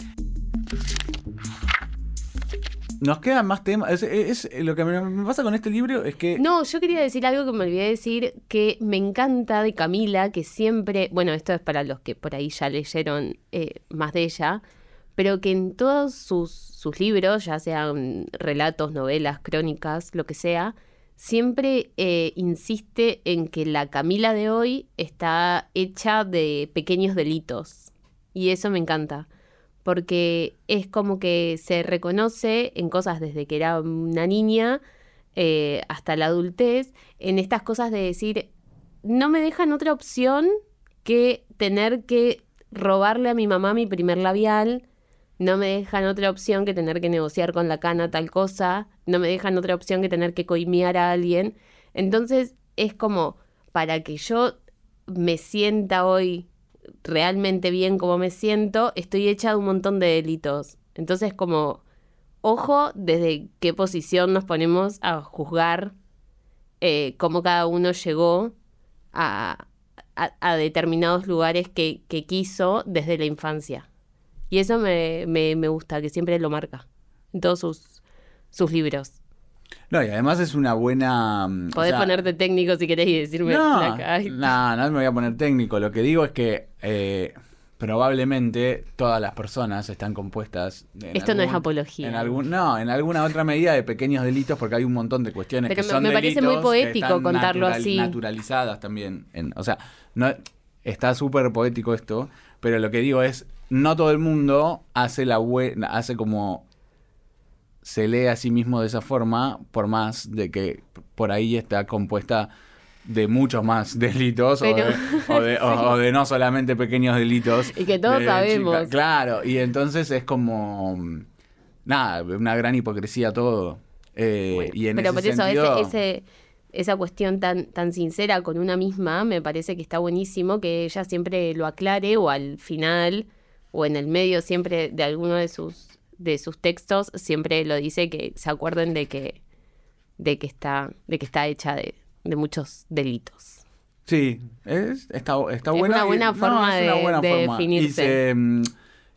Nos quedan más temas. Es, es- lo que me, pasa con este libro es que. No, yo quería decir algo que me olvidé de decir, que me encanta de Camila, que siempre, bueno, esto es para los que por ahí ya leyeron eh, más de ella, pero que en todos sus, sus libros, ya sean relatos, novelas, crónicas, lo que sea, siempre eh, insiste en que la Camila de hoy está hecha de pequeños delitos. Y eso me encanta porque es como que se reconoce en cosas desde que era una niña eh, hasta la adultez, en estas cosas de decir, no me dejan otra opción que tener que robarle a mi mamá mi primer labial, no me dejan otra opción que tener que negociar con la cana tal cosa, no me dejan otra opción que tener que coimear a alguien. Entonces es como, para que yo me sienta hoy realmente bien como me siento, estoy hecha de un montón de delitos. Entonces, como, ojo desde qué posición nos ponemos a juzgar eh, cómo cada uno llegó a, determinados lugares que quiso desde la infancia. Y eso me, me- me gusta, que siempre lo marca en todos sus, sus libros. No, y además es una buena. mm, o Podés sea, ponerte técnico si querés y decirme No, no, no me voy a poner técnico. Lo que digo es que eh, probablemente todas las personas están compuestas. en Esto no es apología. En algún, no, en alguna otra medida de pequeños delitos, porque hay un montón de cuestiones Pero que me- son me parece muy poético contarlo así. Naturalizadas también. en- o sea, no, está súper poético esto, pero lo que digo es, no todo el mundo hace la hace como se lee a sí mismo de esa forma, por más de que por ahí está compuesta de muchos más <laughs> delitos o, de, o, de, <laughs> o- o de no solamente pequeños delitos. Y que todos de sabemos. chica- Claro, y entonces es como, nada, una gran hipocresía todo. Eh, Bueno, y en pero ese por eso sentido, ese, ese- esa cuestión tan, tan sincera con una misma me parece que está buenísimo que ella siempre lo aclare o al final o en el medio siempre de alguno de sus de sus textos siempre lo dice que se acuerden de que de que está de que está hecha de, de muchos delitos. Sí, es, está, está Es una y- buena forma es una de- buena de forma. definirse. Y, se, mm,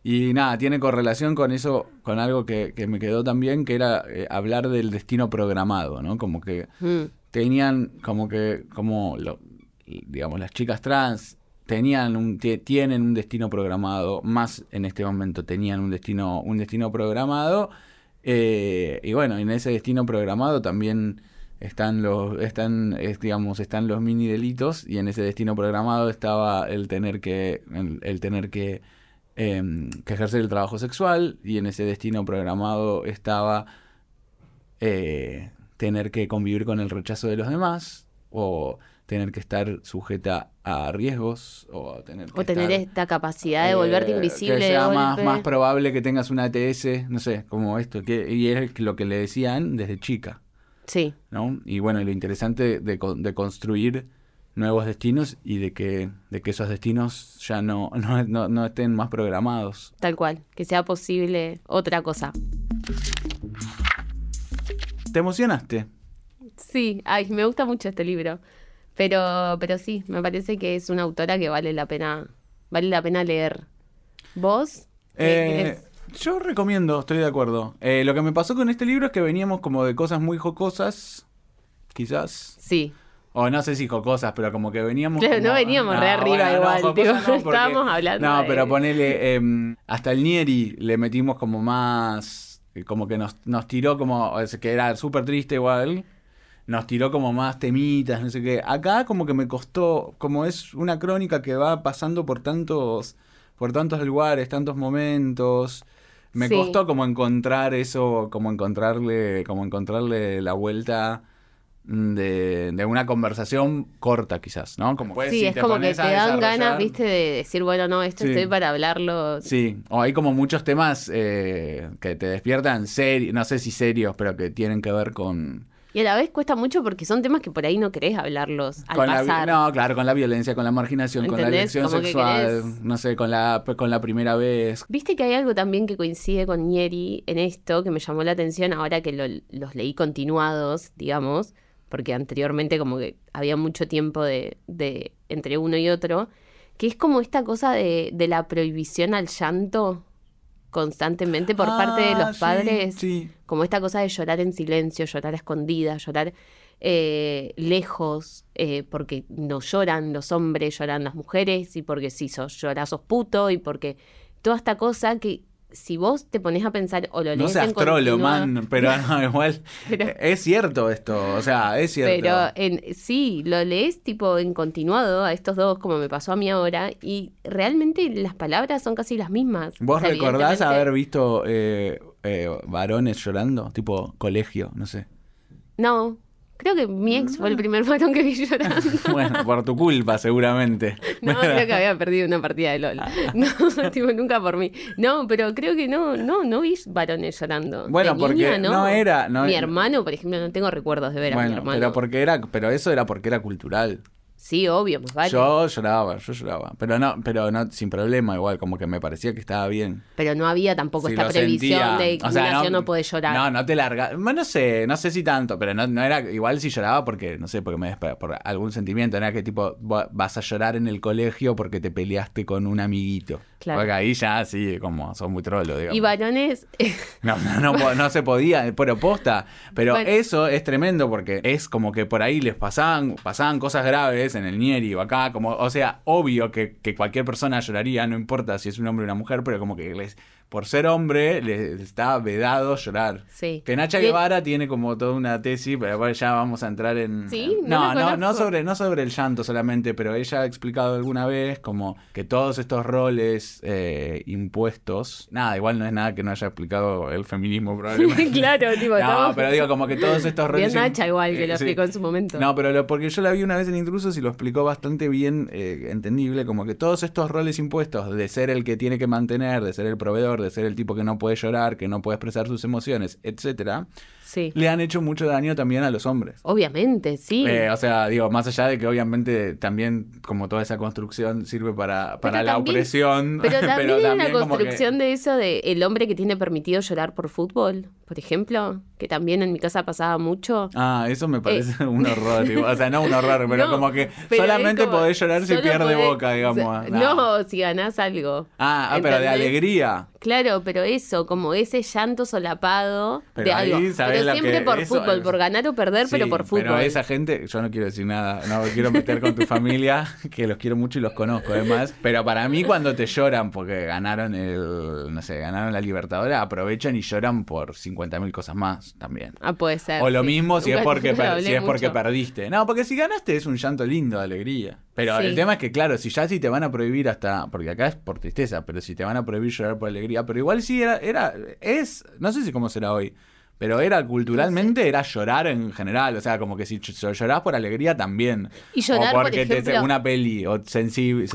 y nada, tiene correlación con eso, con algo que, que me quedó también, que era eh, hablar del destino programado, ¿no? Como que Mm, tenían, como que, como, lo- digamos, las chicas trans tenían tienen un destino programado, más en este momento tenían un destino, un destino programado, eh, y bueno, en ese destino programado también están los, están, es, digamos, están los mini delitos, y en ese destino programado estaba el tener que, el, tener em, que ejercer el trabajo sexual, y en ese destino programado estaba eh, tener que convivir con el rechazo de los demás, o tener que estar sujeta a riesgos, o tener que o tener estar, esta capacidad de volverte eh, invisible Que de sea más, más probable que tengas una ATS, no sé, como esto, que, y es lo que le decían desde chica, Sí, ¿no? Y bueno, lo interesante de, de construir nuevos destinos y de que, de que esos destinos ya no, <laughs> no, no, no estén más programados. tal cual, que sea posible otra cosa. ¿Te emocionaste? Sí, ay, me gusta mucho este libro. Pero, pero sí, me parece que es una autora que vale la pena, vale la pena leer. ¿Vos? ¿Qué Eh, Yo recomiendo, estoy de acuerdo. Eh, lo que me pasó con este libro es que veníamos como de cosas muy jocosas, quizás. Sí. O no sé si jocosas, pero como que veníamos. Claro, como- no veníamos re arriba bueno, igual, jocosas tipo, no, <laughs> porque- estábamos hablando No, de- pero ponele. em, hasta el Nieri le metimos como más. Como que nos, nos tiró como. que era súper triste igual. Nos tiró como más temitas, no sé qué. Acá como que me costó. Como es una crónica que va pasando por tantos. Por tantos lugares, tantos momentos. Me Sí. costó como encontrar eso, como encontrarle, como encontrarle la vuelta de, de una conversación corta quizás, ¿no? Como pues, sí, si es como que te dan ganas, viste, de decir, bueno, no, esto Sí. estoy para hablarlo. Sí, o hay como muchos temas eh, que te despiertan serios, no sé si serios, pero que tienen que ver con... Y a la vez cuesta mucho porque son temas que por ahí no querés hablarlos al con la, pasar. no, claro, con la violencia, con la marginación, con la elección Como sexual, no sé, con la, con la primera vez. Viste que hay algo también que coincide con Nieri en esto, que me llamó la atención ahora que lo- los leí continuados, digamos, porque anteriormente como que había mucho tiempo de, de entre uno y otro, que es como esta cosa de, de la prohibición al llanto constantemente por parte de Ah, los sí, padres, Sí, como esta cosa de llorar en silencio, llorar a escondidas, llorar eh, lejos, eh, porque no lloran los hombres, lloran las mujeres, y porque si sos llorás sos puto, y porque toda esta cosa que si vos te pones a pensar o lo lees no seas trolo, man, pero <laughs> no, igual Pero- es cierto esto, o sea, es cierto. Pero en, sí, lo lees tipo en continuado a estos dos, como me pasó a mí ahora, y realmente las palabras son casi las mismas. O ¿Vos sea, recordás haber visto eh, eh, varones llorando? Tipo colegio, no sé. No, creo que mi ex fue el primer varón que vi llorando. <laughs> Bueno, por tu culpa, seguramente. <laughs> No, creo que había perdido una partida de LOL. <laughs> No, tipo, nunca por mí. No, pero creo que no, no, no vi varones llorando. Bueno, De porque niña, no era- no mi era- hermano, por ejemplo, no tengo recuerdos de ver a mi hermano. pero porque era, pero eso era porque era cultural. Sí, obvio, más vale. Yo lloraba, yo lloraba. Pero no, pero no, sin problema igual, como que me parecía que estaba bien. Pero no había tampoco Si esta previsión sentía. de O sea, Ignacio no, puede llorar. No, no te larga. Bueno, no sé, no sé si tanto, pero no, no era. Igual si lloraba porque, no sé, porque me por algún sentimiento. No era que tipo, va- vas a llorar en el colegio porque te peleaste con un amiguito. Claro. Porque ahí ya sí, como son muy trolo, digamos. y varones, <laughs> No, no, no, se podía, pero posta. Pero Bueno. eso es tremendo porque es como que por ahí les pasaban, pasaban cosas graves en el Nieri o acá, como, o sea, obvio que, que cualquier persona lloraría, no importa si es un hombre o una mujer, pero como que les, por ser hombre, les está vedado llorar. sí. Que Nacha. Guevara tiene como toda una tesis, pero bueno, ya vamos a entrar en... Sí, no no, no, sobre, no sobre el llanto solamente, pero ella ha explicado alguna vez como que todos estos roles eh, impuestos, nada, igual no es nada que no haya explicado el feminismo probablemente. <laughs> claro, tipo, <laughs> No, pero digo como que todos estos <laughs> roles... Bien Nacha igual que eh, lo sí. explicó en su momento. No, pero lo- porque yo la vi una vez en Intrusos y lo explicó bastante bien, eh, entendible, como que todos estos roles impuestos de ser el que tiene que mantener, de ser el proveedor, de ser el tipo que no puede llorar, que no puede expresar sus emociones, etcétera, Sí. le han hecho mucho daño también a los hombres. Obviamente, sí. Eh, o sea, digo, más allá de que obviamente también como toda esa construcción sirve para, para Pero la también- opresión. <laughs> Pero también hay una que- construcción de eso de el hombre que tiene permitido llorar por fútbol, por ejemplo, que también en mi casa pasaba mucho. Ah, eso me parece <laughs> un horror. digo, O sea, no un horror, pero Eh. <laughs> No, como que pero solamente como- podés llorar si pierde podés- boca, digamos. sea, No. Si ganás algo. Ah, ah, pero de alegría. Claro, pero eso, como ese llanto solapado Pero de ahí, algo. ¿sabés Pero siempre que- por eso fútbol, es- por ganar o perder, pero por fútbol. Pero esa gente, yo no quiero decir nada, no quiero meter con tu familia, <laughs> que los quiero mucho y los conozco además. Pero para mí cuando te lloran porque ganaron el, no sé, ganaron la Libertadora, aprovechan y lloran por 50.000 cosas más también. Ah, puede ser. O lo sí. mismo si es porque <laughs> per- si es porque mucho. perdiste. No, porque si ganaste es un llanto lindo de alegría. Pero Sí. el tema es que claro, si ya sí te van a prohibir hasta porque acá es por tristeza, pero si te van a prohibir llorar por alegría, pero igual sí era era es, no sé si cómo será hoy. Pero era culturalmente, era llorar en general. O sea, como que si llorás por alegría también. Y llorar, o por porque te- ejemplo- una peli, o sensible.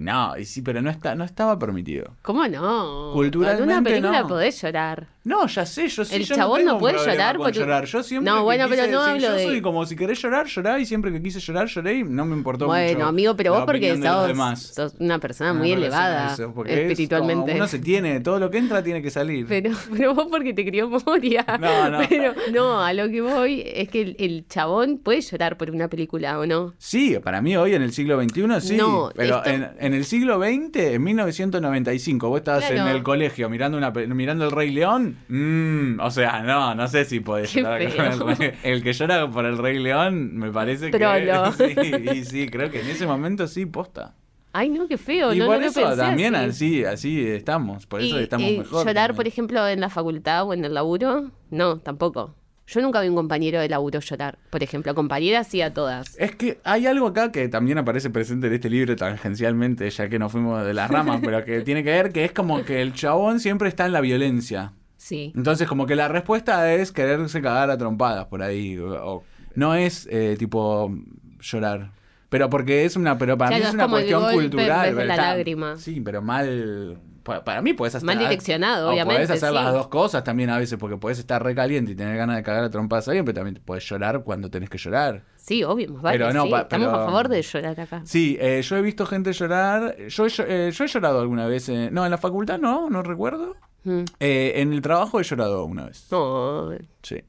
no, y sí, pero no, está, no estaba permitido. ¿Cómo no? Culturalmente, Con una película no. podés llorar. No, ya sé, yo sí. El yo chabón no un puede llorar por un- llorar. Yo siempre. No, bueno, pero no sí, hablo yo de- soy como si querés llorar, llorar y siempre que quise llorar, lloré y no me importó Bueno, mucho. amigo, pero vos porque sos, sos una persona No, muy no elevada eso, porque es espiritualmente. como uno se tiene, todo lo que entra tiene que salir. Pero, pero vos porque te crió <laughs> Moria. No, no. Pero no, a lo que voy es que el, el chabón puede llorar por una película, ¿o no? Sí, para mí hoy en el siglo XXI sí. No, pero esto- en, en el siglo XX, en 1995, vos estabas Claro. en el colegio mirando una mirando el Rey León. mm, o sea, no, no sé si podés Qué llorar con el, que llora por el Rey León, me parece Trolo. que. <laughs> Sí, y sí, creo que en ese momento sí, posta. Ay, no, qué feo. y no, por no lo eso pensé también así. así. así estamos, por eso Y- estamos y mejor. llorar, también. por ejemplo, en la facultad o en el laburo, no, tampoco. Yo nunca vi un compañero de laburo llorar. Por ejemplo, compañeras sí a todas. Es que hay algo acá que también aparece presente en este libro tangencialmente, ya que nos fuimos de las ramas, <laughs> pero que tiene que ver que es como que el chabón siempre está en la violencia. Sí. Entonces, como que la respuesta es quererse cagar a trompadas por ahí. o- o- no es eh, tipo llorar. Pero porque es una, pero para mí es es una el cuestión golpe cultural. vez de pero la está- lágrima. Sí, pero mal. pa- Para mí puedes hacer. Mal direccionado, o obviamente, Puedes hacer sí. las dos cosas también a veces, porque puedes estar recaliente y tener ganas de cagar a trompadas a alguien, pero también puedes llorar cuando tenés que llorar. Sí, obvio, más vale, Pero no, sí. pa- Estamos a favor de llorar acá. Sí, eh, yo he visto gente llorar. Yo he, llo- eh, yo he llorado alguna vez. eh, no, en la facultad no, no recuerdo. Mm. Eh, en el trabajo he llorado una vez. No, Sí.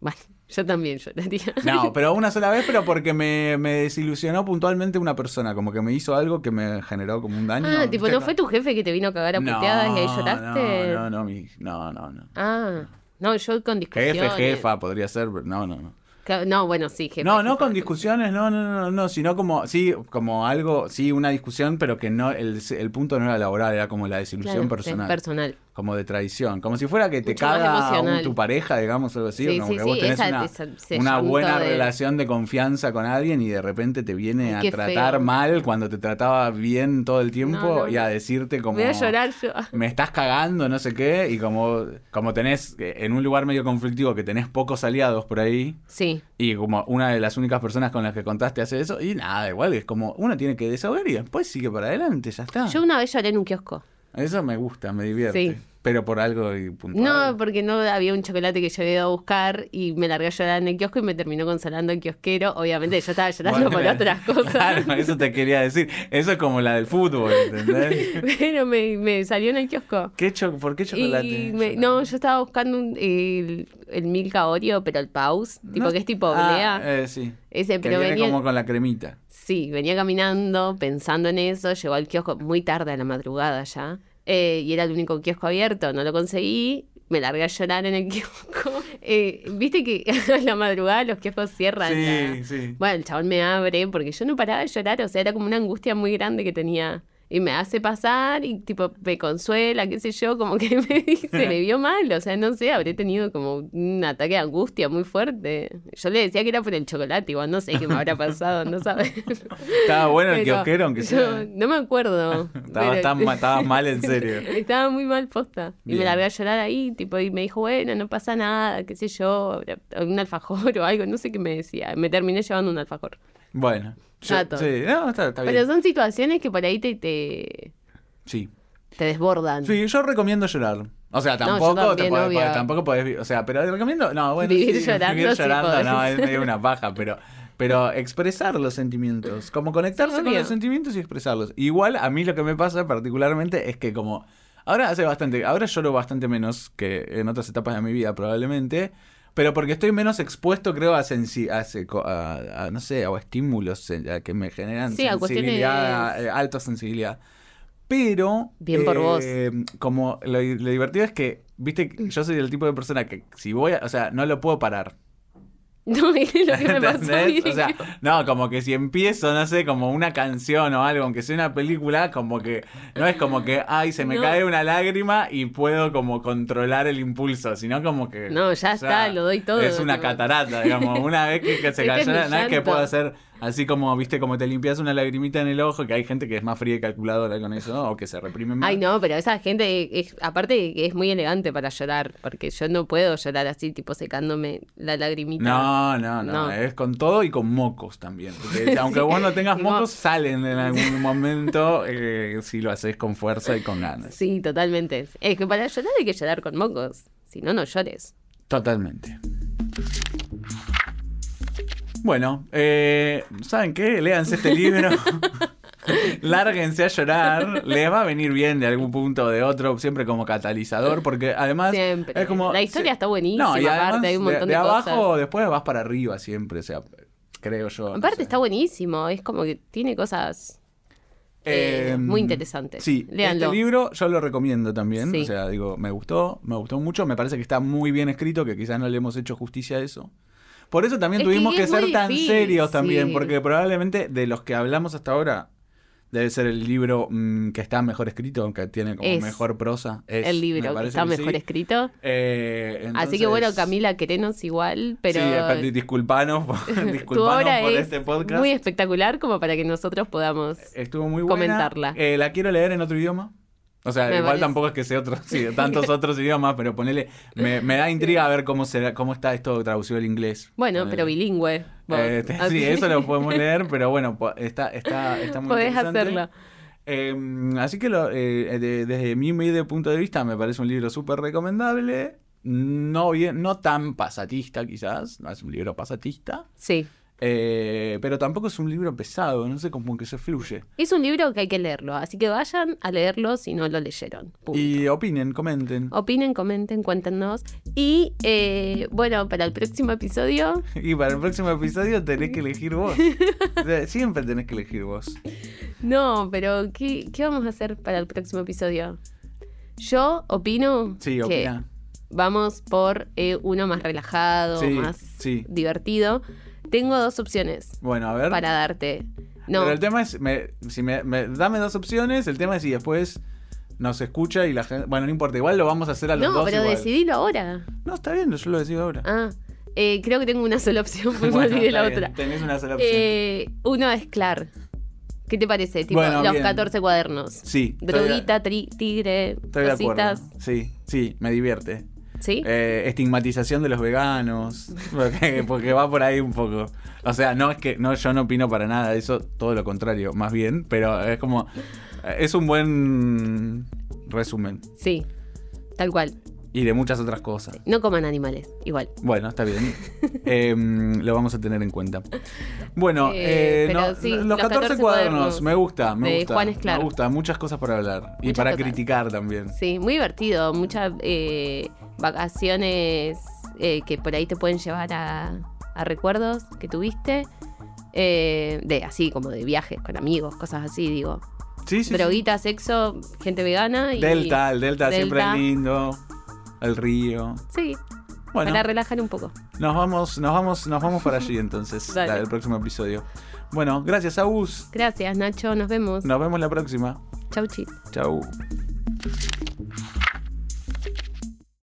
bueno, yo también lloraría. No, <laughs> pero una sola vez, pero porque me, me desilusionó puntualmente una persona, como que me hizo algo que me generó como un daño. Ah, tipo. ¿no fue tu jefe que te vino a cagar a No, puteadas y ahí lloraste? No, no, no, mi- no, no, no. Ah, no, yo con discusiones. Jefe, jefa, podría ser, pero no, no, no. No, bueno, sí, jefe. No, no con discusiones, no, no, no, no, sino como, sí, como algo, sí, una discusión, pero que no, el, el punto no era laboral, era como la desilusión Claro, personal. personal. como de traición, como si fuera que te Mucho caga a un- tu pareja, digamos, algo así, Sí, como sí, que sí, vos tenés esa- una, esa- una buena de- relación de confianza con alguien y de repente te viene a tratar feo. mal cuando te trataba bien todo el tiempo No, no, y a decirte como Voy a llorar yo. me estás cagando, no sé qué, y como, como tenés eh, en un lugar medio conflictivo que tenés pocos aliados por ahí, Sí, y como una de las únicas personas con las que contaste hace eso, y nada, igual es como uno tiene que desahogar y después sigue para adelante, ya está. yo una vez lloré en un kiosco. Eso me gusta, me divierte. Sí. Pero por algo y puntual. No, porque no había un chocolate que yo había ido a buscar y me largué a llorar en el kiosco y me terminó consolando el kiosquero. Obviamente yo estaba llorando por Bueno, otras <laughs> cosas. Claro, eso te quería decir. Eso es como la del fútbol, ¿entendés? <laughs> Pero me, me salió en el kiosco. ¿Qué cho- ¿Por qué chocolate? Y me- no, yo estaba buscando un- el, el Milka Oreo, pero el Pause, tipo No- que es tipo Ah, oblea. eh, sí. Ese, Que pero viene venía, como con la cremita. sí, venía caminando pensando en eso, llegó al kiosco muy tarde a la madrugada ya, eh, y era el único kiosco abierto, no lo conseguí, me largué a llorar en el <laughs> kiosco. Eh, Viste que <laughs> a la madrugada los kioscos cierran. Sí, la- sí. Bueno, el chabón me abre porque yo no paraba de llorar, o sea, era como una angustia muy grande que tenía. Y me hace pasar y tipo me consuela, qué sé yo, como que <laughs> me dice, me vio mal, o sea, no sé, habré tenido como un ataque de angustia muy fuerte. Yo le decía que era por el chocolate, igual no sé qué me habrá pasado, no sabes. <laughs> Estaba bueno el kiosquero, aunque sea. no me acuerdo. Estaba, pero- estaba mal en serio. <laughs> Estaba muy mal posta. Y me largué a llorar ahí, tipo, y me dijo, bueno, no pasa nada, qué sé yo, un alfajor o algo, no sé qué me decía. Me terminé llevando un alfajor. Bueno. Yo- sí, no, está, está bien. Pero son situaciones que por ahí te, te, Sí. te desbordan. Sí, yo recomiendo llorar. O sea, tampoco te también, podés- obvio. tampoco podés, o sea, pero recomiendo, no, bueno, Vivir sí, llorando, <laughs> vivir llorando, podés. no, es medio una paja, pero pero expresar los sentimientos, como conectarse Sí, con los sentimientos y expresarlos. Igual a mí lo que me pasa particularmente es que como ahora hace bastante, ahora lloro bastante menos que en otras etapas de mi vida probablemente. Pero porque estoy menos expuesto, creo, a, sensi a, a- a, no sé, a estímulos eh, que me generan Sí, sensibilidad, cuestiones- eh, alta sensibilidad. Pero. Bien por vos. eh, Como lo, lo divertido es que, viste, yo soy el tipo de persona que si voy a. O sea, no lo puedo parar. <laughs> No, lo que me pasó a mí. ¿Entendés? O sea, no, como que si empiezo, no sé, como una canción o algo, aunque sea una película, como que no es como que, ay, se me No. cae una lágrima y puedo como controlar el impulso, sino como que... No, ya o está, lo doy todo, Es una catarata, digamos. Una vez que, que se <laughs> cayó, no es que puedo hacer Así como, viste, como te limpias una lagrimita en el ojo, que hay gente que es más fría y calculadora con eso, ¿no? o que se reprime más. Ay, no, pero esa gente, es, aparte, es muy elegante para llorar, porque yo no puedo llorar así, tipo secándome la lagrimita. No, no, no, es con todo y con mocos también. Porque <laughs> aunque vos no tengas <laughs> mocos, salen en algún momento eh, si lo haces con fuerza y con ganas. Sí, totalmente. Es que para llorar hay que llorar con mocos, si no, no llores. Totalmente. Bueno, eh, ¿saben qué? Léanse este libro. <laughs> Lárguense a llorar, les va a venir bien de algún punto o de otro, siempre como catalizador, porque además es como... La historia está buenísima, no, y aparte hay un montón de, de, de abajo después vas para arriba siempre, o sea, creo yo. Aparte está buenísimo, es como que tiene cosas eh, em, muy interesantes. Sí, este libro yo lo recomiendo también, o sea, digo, me gustó, me gustó mucho, me parece que está muy bien escrito, que quizás no le hemos hecho justicia a eso. Por eso también tuvimos que, ser tan serios también, porque probablemente de los que hablamos hasta ahora, debe ser el libro mm, que está mejor escrito, que tiene como mejor prosa. Es, el libro que está mejor escrito. Eh, Así que bueno, Camila, querenos igual, pero... Sí, disculpanos, disculpanos por <laughs> <laughs> este podcast. Muy espectacular como para que nosotros podamos Estuvo muy buena. comentarla. Eh, ¿La quiero leer en otro idioma? O sea, igual tampoco es que sea otro, <laughs> sí, tantos otros idiomas, pero ponele, me, da intriga a ver cómo será, cómo está esto traducido al inglés. Bueno, pero bilingüe. Este, sí, eso lo <laughs> podemos leer, pero bueno, está, está, está muy Podés hacerlo. Em, así que eh, desde mi medio punto de vista me parece un libro súper recomendable. No, bien, no tan pasatista quizás, no es un libro pasatista. Sí. Eh, pero tampoco es un libro pesado, no sé cómo que se fluye. Es un libro que hay que leerlo, así que vayan a leerlo si no lo leyeron. Y opinen, comenten. Opinen, comenten, cuéntenos. Y eh, bueno, para el próximo episodio. <laughs> Y para el próximo episodio tenés que elegir vos. <laughs> Siempre tenés que elegir vos. No, pero ¿qué, vamos a hacer para el próximo episodio? Yo opino sí, que vamos por eh, uno más relajado, más divertido. Tengo dos opciones. Bueno, a ver. Para darte. No. Pero el tema es, si me, dame dos opciones, el tema es si después nos escucha y la gente... Bueno, no importa, igual lo vamos a hacer a los dos No, pero decidilo ahora. No, está bien, yo lo decido ahora. Ah, eh, creo que tengo una sola opción, <laughs> bueno, me la otra. Tenés una sola opción. Eh, uno es Clar. ¿Qué te parece? Tipo, los 14 cuadernos. Sí. Droguita, tigre, Estoy cositas. De sí, sí, me divierte. Eh, estigmatización de los veganos, <laughs> porque, va por ahí un poco. O sea, no es que no yo no opino para nada de eso, todo lo contrario, más bien, pero es como es un buen resumen. Sí, tal cual. Y de muchas otras cosas. No coman animales, igual. Bueno, está bien. <laughs> Em, lo vamos a tener en cuenta. Bueno, eh, eh, los, 14, cuadernos, me gusta, me gusta. Juan Me gusta, muchas cosas para hablar. y para criticar también. Sí, muy divertido. Muchas vacaciones eh, que por ahí te pueden llevar a, recuerdos que tuviste. Eh, de así como de viajes con amigos, cosas así, digo. Sí, sí. Droguita, sexo, gente vegana. Y delta, el Delta, siempre es lindo. El río. Sí. Bueno, para relajar un poco. Nos vamos, nos vamos, nos vamos para allí entonces, <laughs> el próximo episodio. Bueno, gracias, Agus. Gracias, Nacho. Nos vemos. Nos vemos la próxima. Chau, chis. Chau.